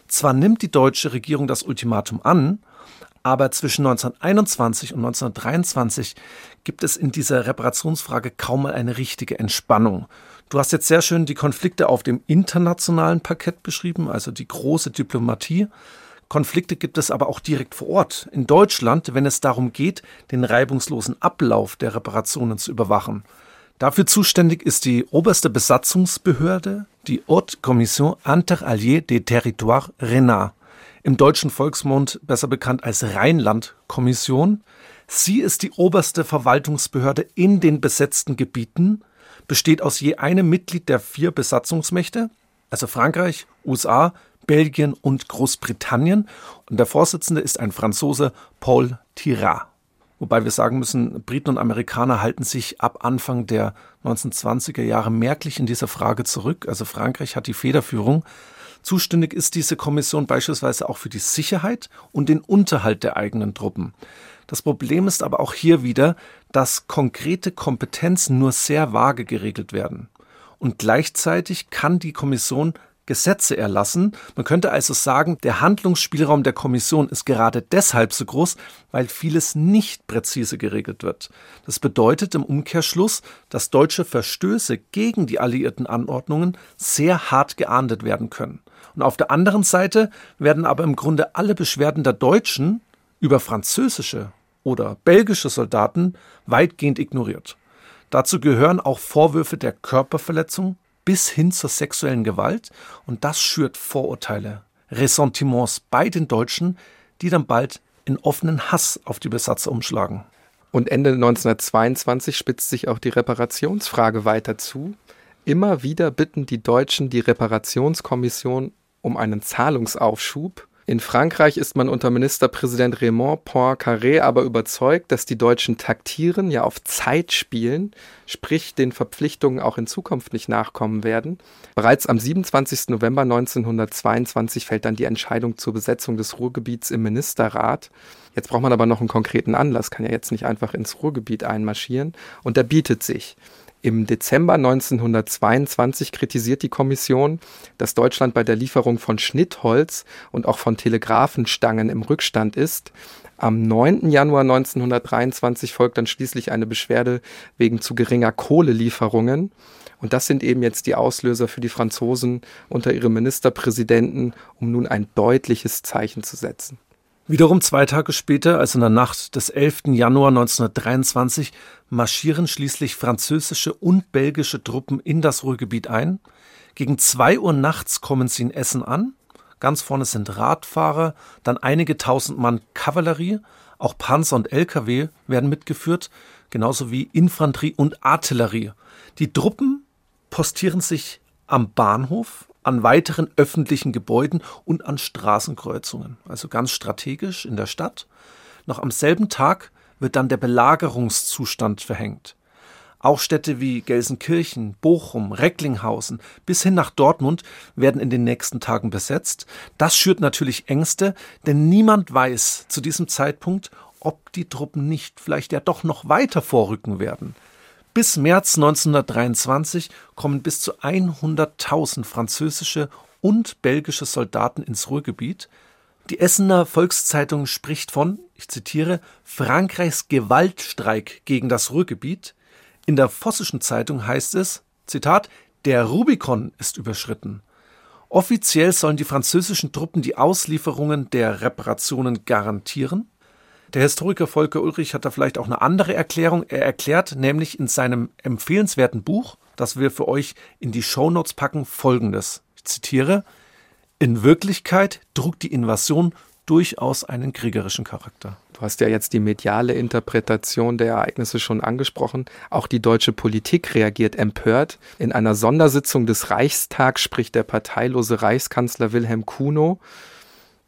Zwar nimmt die deutsche Regierung das Ultimatum an, aber zwischen 1921 und 1923 gibt es in dieser Reparationsfrage kaum mal eine richtige Entspannung. Du hast jetzt sehr schön die Konflikte auf dem internationalen Parkett beschrieben, also die große Diplomatie. Konflikte gibt es aber auch direkt vor Ort in Deutschland, wenn es darum geht, den reibungslosen Ablauf der Reparationen zu überwachen. Dafür zuständig ist die oberste Besatzungsbehörde, die Haute Commission Interalliée des Territoires Renat, im deutschen Volksmund besser bekannt als Rheinland-Kommission. Sie ist die oberste Verwaltungsbehörde in den besetzten Gebieten, besteht aus je einem Mitglied der vier Besatzungsmächte, also Frankreich, USA, Belgien und Großbritannien. Und der Vorsitzende ist ein Franzose, Paul Tirat. Wobei wir sagen müssen, Briten und Amerikaner halten sich ab Anfang der 1920er Jahre merklich in dieser Frage zurück. Also Frankreich hat die Federführung. Zuständig ist diese Kommission beispielsweise auch für die Sicherheit und den Unterhalt der eigenen Truppen. Das Problem ist aber auch hier wieder, dass konkrete Kompetenzen nur sehr vage geregelt werden. Und gleichzeitig kann die Kommission Gesetze erlassen. Man könnte also sagen, der Handlungsspielraum der Kommission ist gerade deshalb so groß, weil vieles nicht präzise geregelt wird. Das bedeutet im Umkehrschluss, dass deutsche Verstöße gegen die alliierten Anordnungen sehr hart geahndet werden können. Und auf der anderen Seite werden aber im Grunde alle Beschwerden der Deutschen über französische oder belgische Soldaten weitgehend ignoriert. Dazu gehören auch Vorwürfe der Körperverletzung, bis hin zur sexuellen Gewalt und das schürt Vorurteile, Ressentiments bei den Deutschen, die dann bald in offenen Hass auf die Besatzer umschlagen. Und Ende 1922 spitzt sich auch die Reparationsfrage weiter zu. Immer wieder bitten die Deutschen die Reparationskommission um einen Zahlungsaufschub in Frankreich ist man unter Ministerpräsident Raymond Poincaré aber überzeugt, dass die Deutschen taktieren, ja auf Zeit spielen, sprich den Verpflichtungen auch in Zukunft nicht nachkommen werden. Bereits am 27. November 1922 fällt dann die Entscheidung zur Besetzung des Ruhrgebiets im Ministerrat. Jetzt braucht man aber noch einen konkreten Anlass, kann ja jetzt nicht einfach ins Ruhrgebiet einmarschieren und der bietet sich. Im Dezember 1922 kritisiert die Kommission, dass Deutschland bei der Lieferung von Schnittholz und auch von Telegrafenstangen im Rückstand ist. Am 9. Januar 1923 folgt dann schließlich eine Beschwerde wegen zu geringer Kohlelieferungen. Und das sind eben jetzt die Auslöser für die Franzosen unter ihrem Ministerpräsidenten, um nun ein deutliches Zeichen zu setzen. Wiederum zwei Tage später, also in der Nacht des 11. Januar 1923, marschieren schließlich französische und belgische Truppen in das Ruhrgebiet ein. Gegen zwei Uhr nachts kommen sie in Essen an. Ganz vorne sind Radfahrer, dann einige tausend Mann Kavallerie, auch Panzer und LKW werden mitgeführt, genauso wie Infanterie und Artillerie. Die Truppen postieren sich am Bahnhof an weiteren öffentlichen Gebäuden und an Straßenkreuzungen, also ganz strategisch in der Stadt. Noch am selben Tag wird dann der Belagerungszustand verhängt. Auch Städte wie Gelsenkirchen, Bochum, Recklinghausen bis hin nach Dortmund werden in den nächsten Tagen besetzt. Das schürt natürlich Ängste, denn niemand weiß zu diesem Zeitpunkt, ob die Truppen nicht vielleicht ja doch noch weiter vorrücken werden. Bis März 1923 kommen bis zu 100.000 französische und belgische Soldaten ins Ruhrgebiet. Die Essener Volkszeitung spricht von, ich zitiere, Frankreichs Gewaltstreik gegen das Ruhrgebiet. In der Vossischen Zeitung heißt es, Zitat, der Rubikon ist überschritten. Offiziell sollen die französischen Truppen die Auslieferungen der Reparationen garantieren. Der Historiker Volker Ulrich hat da vielleicht auch eine andere Erklärung. Er erklärt nämlich in seinem empfehlenswerten Buch, das wir für euch in die Shownotes packen, folgendes. Ich zitiere in Wirklichkeit trug die Invasion durchaus einen kriegerischen Charakter. Du hast ja jetzt die mediale Interpretation der Ereignisse schon angesprochen. Auch die deutsche Politik reagiert empört. In einer Sondersitzung des Reichstags spricht der parteilose Reichskanzler Wilhelm Kuno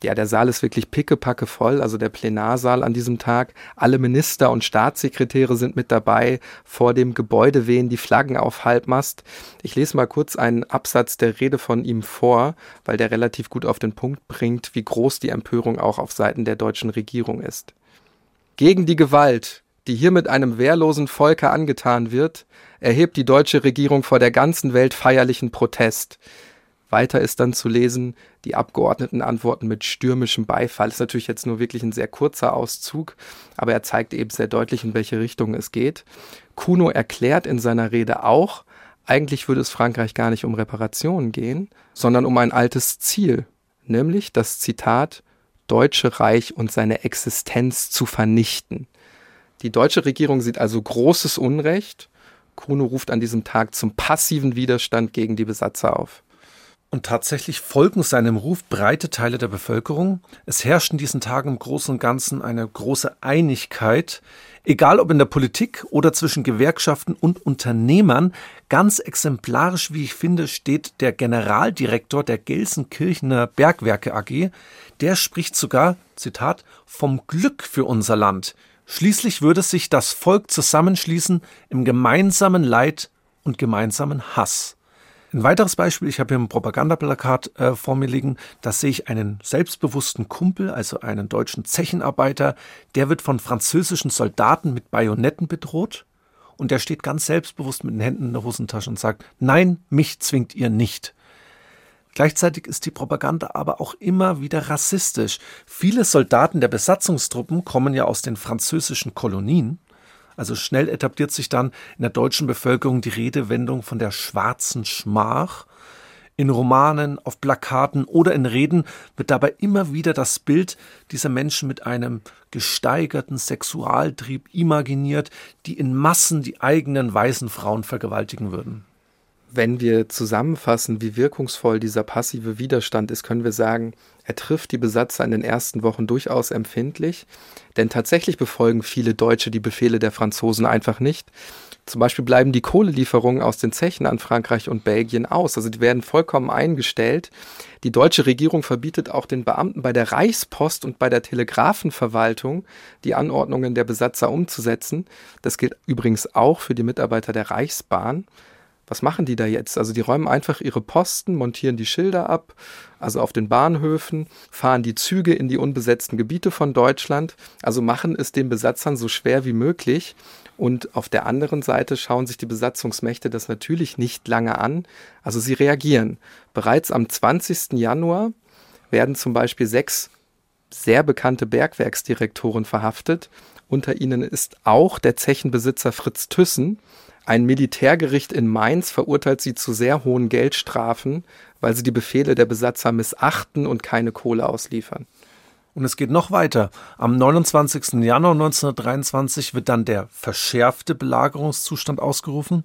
ja, der Saal ist wirklich pickepacke voll, also der Plenarsaal an diesem Tag. Alle Minister und Staatssekretäre sind mit dabei. Vor dem Gebäude wehen die Flaggen auf Halbmast. Ich lese mal kurz einen Absatz der Rede von ihm vor, weil der relativ gut auf den Punkt bringt, wie groß die Empörung auch auf Seiten der deutschen Regierung ist. Gegen die Gewalt, die hier mit einem wehrlosen Volke angetan wird, erhebt die deutsche Regierung vor der ganzen Welt feierlichen Protest. Weiter ist dann zu lesen, die Abgeordneten antworten mit stürmischem Beifall. Ist natürlich jetzt nur wirklich ein sehr kurzer Auszug, aber er zeigt eben sehr deutlich, in welche Richtung es geht. Kuno erklärt in seiner Rede auch, eigentlich würde es Frankreich gar nicht um Reparationen gehen, sondern um ein altes Ziel, nämlich das Zitat Deutsche Reich und seine Existenz zu vernichten. Die deutsche Regierung sieht also großes Unrecht. Kuno ruft an diesem Tag zum passiven Widerstand gegen die Besatzer auf. Und tatsächlich folgen seinem Ruf breite Teile der Bevölkerung. Es herrscht in diesen Tagen im Großen und Ganzen eine große Einigkeit, egal ob in der Politik oder zwischen Gewerkschaften und Unternehmern. Ganz exemplarisch, wie ich finde, steht der Generaldirektor der Gelsenkirchener Bergwerke AG. Der spricht sogar, Zitat, vom Glück für unser Land. Schließlich würde sich das Volk zusammenschließen im gemeinsamen Leid und gemeinsamen Hass. Ein weiteres Beispiel, ich habe hier ein Propagandaplakat äh, vor mir liegen, da sehe ich einen selbstbewussten Kumpel, also einen deutschen Zechenarbeiter, der wird von französischen Soldaten mit Bajonetten bedroht und der steht ganz selbstbewusst mit den Händen in der Hosentasche und sagt, nein, mich zwingt ihr nicht. Gleichzeitig ist die Propaganda aber auch immer wieder rassistisch. Viele Soldaten der Besatzungstruppen kommen ja aus den französischen Kolonien also schnell etabliert sich dann in der deutschen Bevölkerung die Redewendung von der schwarzen Schmach. In Romanen, auf Plakaten oder in Reden wird dabei immer wieder das Bild dieser Menschen mit einem gesteigerten Sexualtrieb imaginiert, die in Massen die eigenen weißen Frauen vergewaltigen würden. Wenn wir zusammenfassen, wie wirkungsvoll dieser passive Widerstand ist, können wir sagen, er trifft die Besatzer in den ersten Wochen durchaus empfindlich, denn tatsächlich befolgen viele Deutsche die Befehle der Franzosen einfach nicht. Zum Beispiel bleiben die Kohlelieferungen aus den Zechen an Frankreich und Belgien aus. Also die werden vollkommen eingestellt. Die deutsche Regierung verbietet auch den Beamten bei der Reichspost und bei der Telegrafenverwaltung die Anordnungen der Besatzer umzusetzen. Das gilt übrigens auch für die Mitarbeiter der Reichsbahn was machen die da jetzt? Also die räumen einfach ihre Posten, montieren die Schilder ab, also auf den Bahnhöfen, fahren die Züge in die unbesetzten Gebiete von Deutschland, also machen es den Besatzern so schwer wie möglich. Und auf der anderen Seite schauen sich die Besatzungsmächte das natürlich nicht lange an. Also sie reagieren. Bereits am 20. Januar werden zum Beispiel sechs sehr bekannte Bergwerksdirektoren verhaftet. Unter ihnen ist auch der Zechenbesitzer Fritz Thyssen, ein Militärgericht in Mainz verurteilt sie zu sehr hohen Geldstrafen, weil sie die Befehle der Besatzer missachten und keine Kohle ausliefern. Und es geht noch weiter. Am 29. Januar 1923 wird dann der verschärfte Belagerungszustand ausgerufen.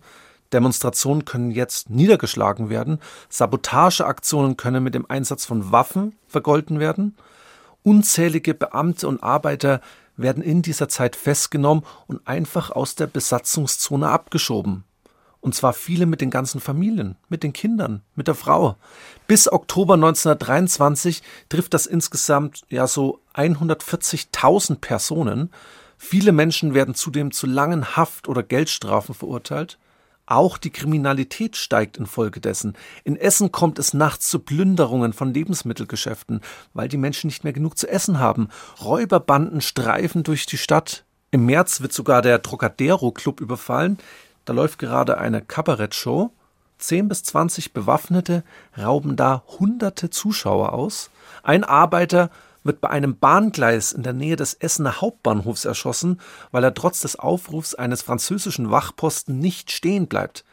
Demonstrationen können jetzt niedergeschlagen werden. Sabotageaktionen können mit dem Einsatz von Waffen vergolten werden. Unzählige Beamte und Arbeiter werden in dieser Zeit festgenommen und einfach aus der Besatzungszone abgeschoben. Und zwar viele mit den ganzen Familien, mit den Kindern, mit der Frau. Bis Oktober 1923 trifft das insgesamt ja so 140.000 Personen. Viele Menschen werden zudem zu langen Haft- oder Geldstrafen verurteilt. Auch die Kriminalität steigt infolgedessen. In Essen kommt es nachts zu Plünderungen von Lebensmittelgeschäften, weil die Menschen nicht mehr genug zu essen haben. Räuberbanden streifen durch die Stadt. Im März wird sogar der Trocadero Club überfallen. Da läuft gerade eine Kabarettshow. Zehn bis zwanzig Bewaffnete rauben da hunderte Zuschauer aus. Ein Arbeiter wird bei einem Bahngleis in der Nähe des Essener Hauptbahnhofs erschossen, weil er trotz des Aufrufs eines französischen Wachposten nicht stehen bleibt.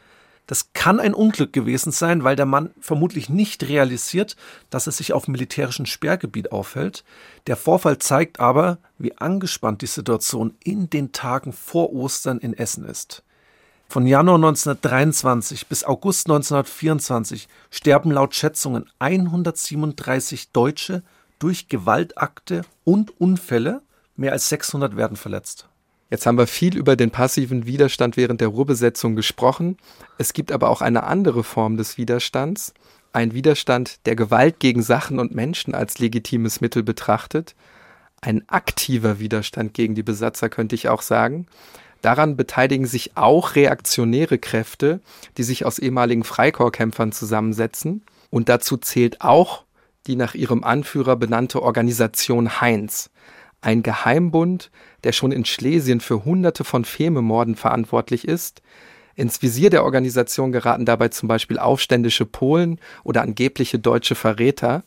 Das kann ein Unglück gewesen sein, weil der Mann vermutlich nicht realisiert, dass er sich auf militärischem Sperrgebiet aufhält. Der Vorfall zeigt aber, wie angespannt die Situation in den Tagen vor Ostern in Essen ist. Von Januar 1923 bis August 1924 sterben laut Schätzungen 137 Deutsche durch Gewaltakte und Unfälle, mehr als 600 werden verletzt. Jetzt haben wir viel über den passiven Widerstand während der Ruhrbesetzung gesprochen. Es gibt aber auch eine andere Form des Widerstands. Ein Widerstand, der Gewalt gegen Sachen und Menschen als legitimes Mittel betrachtet. Ein aktiver Widerstand gegen die Besatzer, könnte ich auch sagen. Daran beteiligen sich auch reaktionäre Kräfte, die sich aus ehemaligen Freikorpskämpfern zusammensetzen. Und dazu zählt auch die nach ihrem Anführer benannte Organisation Heinz ein Geheimbund, der schon in Schlesien für Hunderte von Fememorden verantwortlich ist. Ins Visier der Organisation geraten dabei zum Beispiel aufständische Polen oder angebliche deutsche Verräter.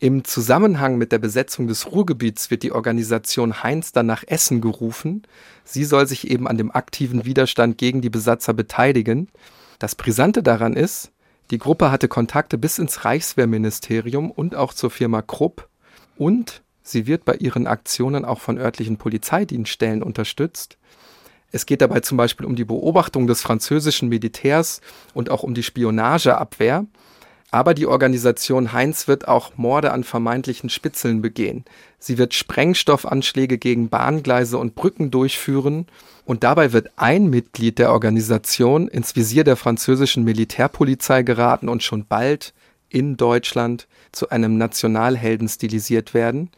Im Zusammenhang mit der Besetzung des Ruhrgebiets wird die Organisation Heinz dann nach Essen gerufen. Sie soll sich eben an dem aktiven Widerstand gegen die Besatzer beteiligen. Das Brisante daran ist, die Gruppe hatte Kontakte bis ins Reichswehrministerium und auch zur Firma Krupp und Sie wird bei ihren Aktionen auch von örtlichen Polizeidienststellen unterstützt. Es geht dabei zum Beispiel um die Beobachtung des französischen Militärs und auch um die Spionageabwehr. Aber die Organisation Heinz wird auch Morde an vermeintlichen Spitzeln begehen. Sie wird Sprengstoffanschläge gegen Bahngleise und Brücken durchführen und dabei wird ein Mitglied der Organisation ins Visier der französischen Militärpolizei geraten und schon bald in Deutschland zu einem Nationalhelden stilisiert werden.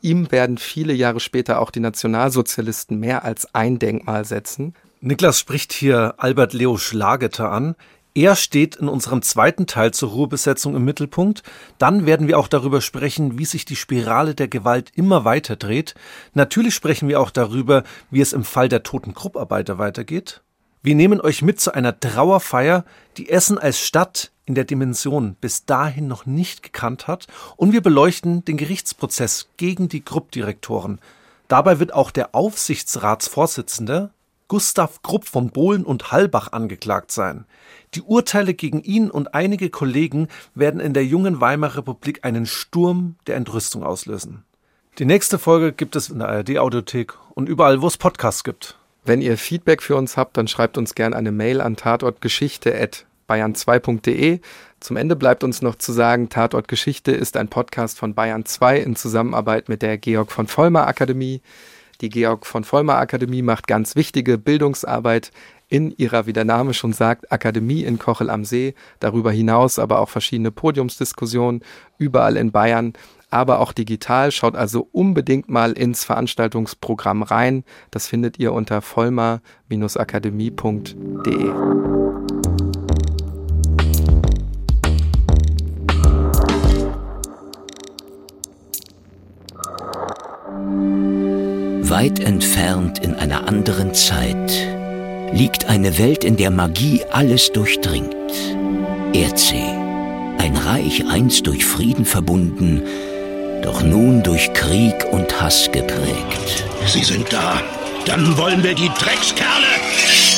Ihm werden viele Jahre später auch die Nationalsozialisten mehr als ein Denkmal setzen. Niklas spricht hier Albert Leo Schlageter an. Er steht in unserem zweiten Teil zur Ruhebesetzung im Mittelpunkt. Dann werden wir auch darüber sprechen, wie sich die Spirale der Gewalt immer weiter dreht. Natürlich sprechen wir auch darüber, wie es im Fall der toten Grupparbeiter weitergeht. Wir nehmen euch mit zu einer Trauerfeier, die Essen als Stadt in der Dimension bis dahin noch nicht gekannt hat, und wir beleuchten den Gerichtsprozess gegen die Gruppdirektoren. Dabei wird auch der Aufsichtsratsvorsitzende Gustav Grupp von Bohlen und Hallbach angeklagt sein. Die Urteile gegen ihn und einige Kollegen werden in der jungen Weimarer Republik einen Sturm der Entrüstung auslösen. Die nächste Folge gibt es in der ARD-Audiothek und überall, wo es Podcasts gibt. Wenn ihr Feedback für uns habt, dann schreibt uns gerne eine Mail an tatortgeschichte.bayern2.de. Zum Ende bleibt uns noch zu sagen, Tatort Geschichte ist ein Podcast von Bayern 2 in Zusammenarbeit mit der Georg von Vollmer Akademie. Die Georg von Vollmer Akademie macht ganz wichtige Bildungsarbeit in ihrer, wie der Name schon sagt, Akademie in Kochel am See. Darüber hinaus aber auch verschiedene Podiumsdiskussionen überall in Bayern aber auch digital. Schaut also unbedingt mal ins Veranstaltungsprogramm rein. Das findet ihr unter vollmer-akademie.de. Weit entfernt in einer anderen Zeit liegt eine Welt, in der Magie alles durchdringt. Erdsee, ein Reich einst durch Frieden verbunden, doch nun durch Krieg und Hass geprägt. Sie sind da. Dann wollen wir die Dreckskerle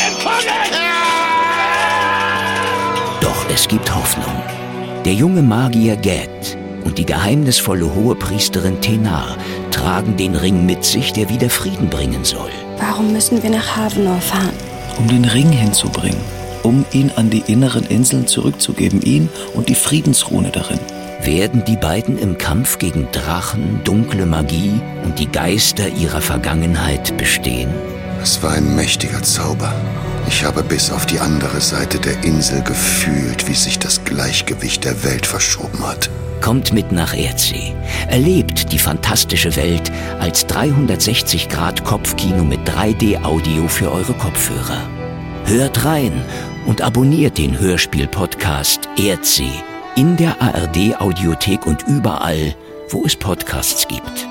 empfangen! Doch es gibt Hoffnung. Der junge Magier Gad und die geheimnisvolle Hohepriesterin Tenar tragen den Ring mit sich, der wieder Frieden bringen soll. Warum müssen wir nach Havenor fahren? Um den Ring hinzubringen, um ihn an die inneren Inseln zurückzugeben, ihn und die Friedensrune darin. Werden die beiden im Kampf gegen Drachen, dunkle Magie und die Geister ihrer Vergangenheit bestehen? Es war ein mächtiger Zauber. Ich habe bis auf die andere Seite der Insel gefühlt, wie sich das Gleichgewicht der Welt verschoben hat. Kommt mit nach Erdsee. Erlebt die fantastische Welt als 360 Grad Kopfkino mit 3D-Audio für eure Kopfhörer. Hört rein und abonniert den Hörspiel-Podcast Erdsee in der ARD Audiothek und überall, wo es Podcasts gibt.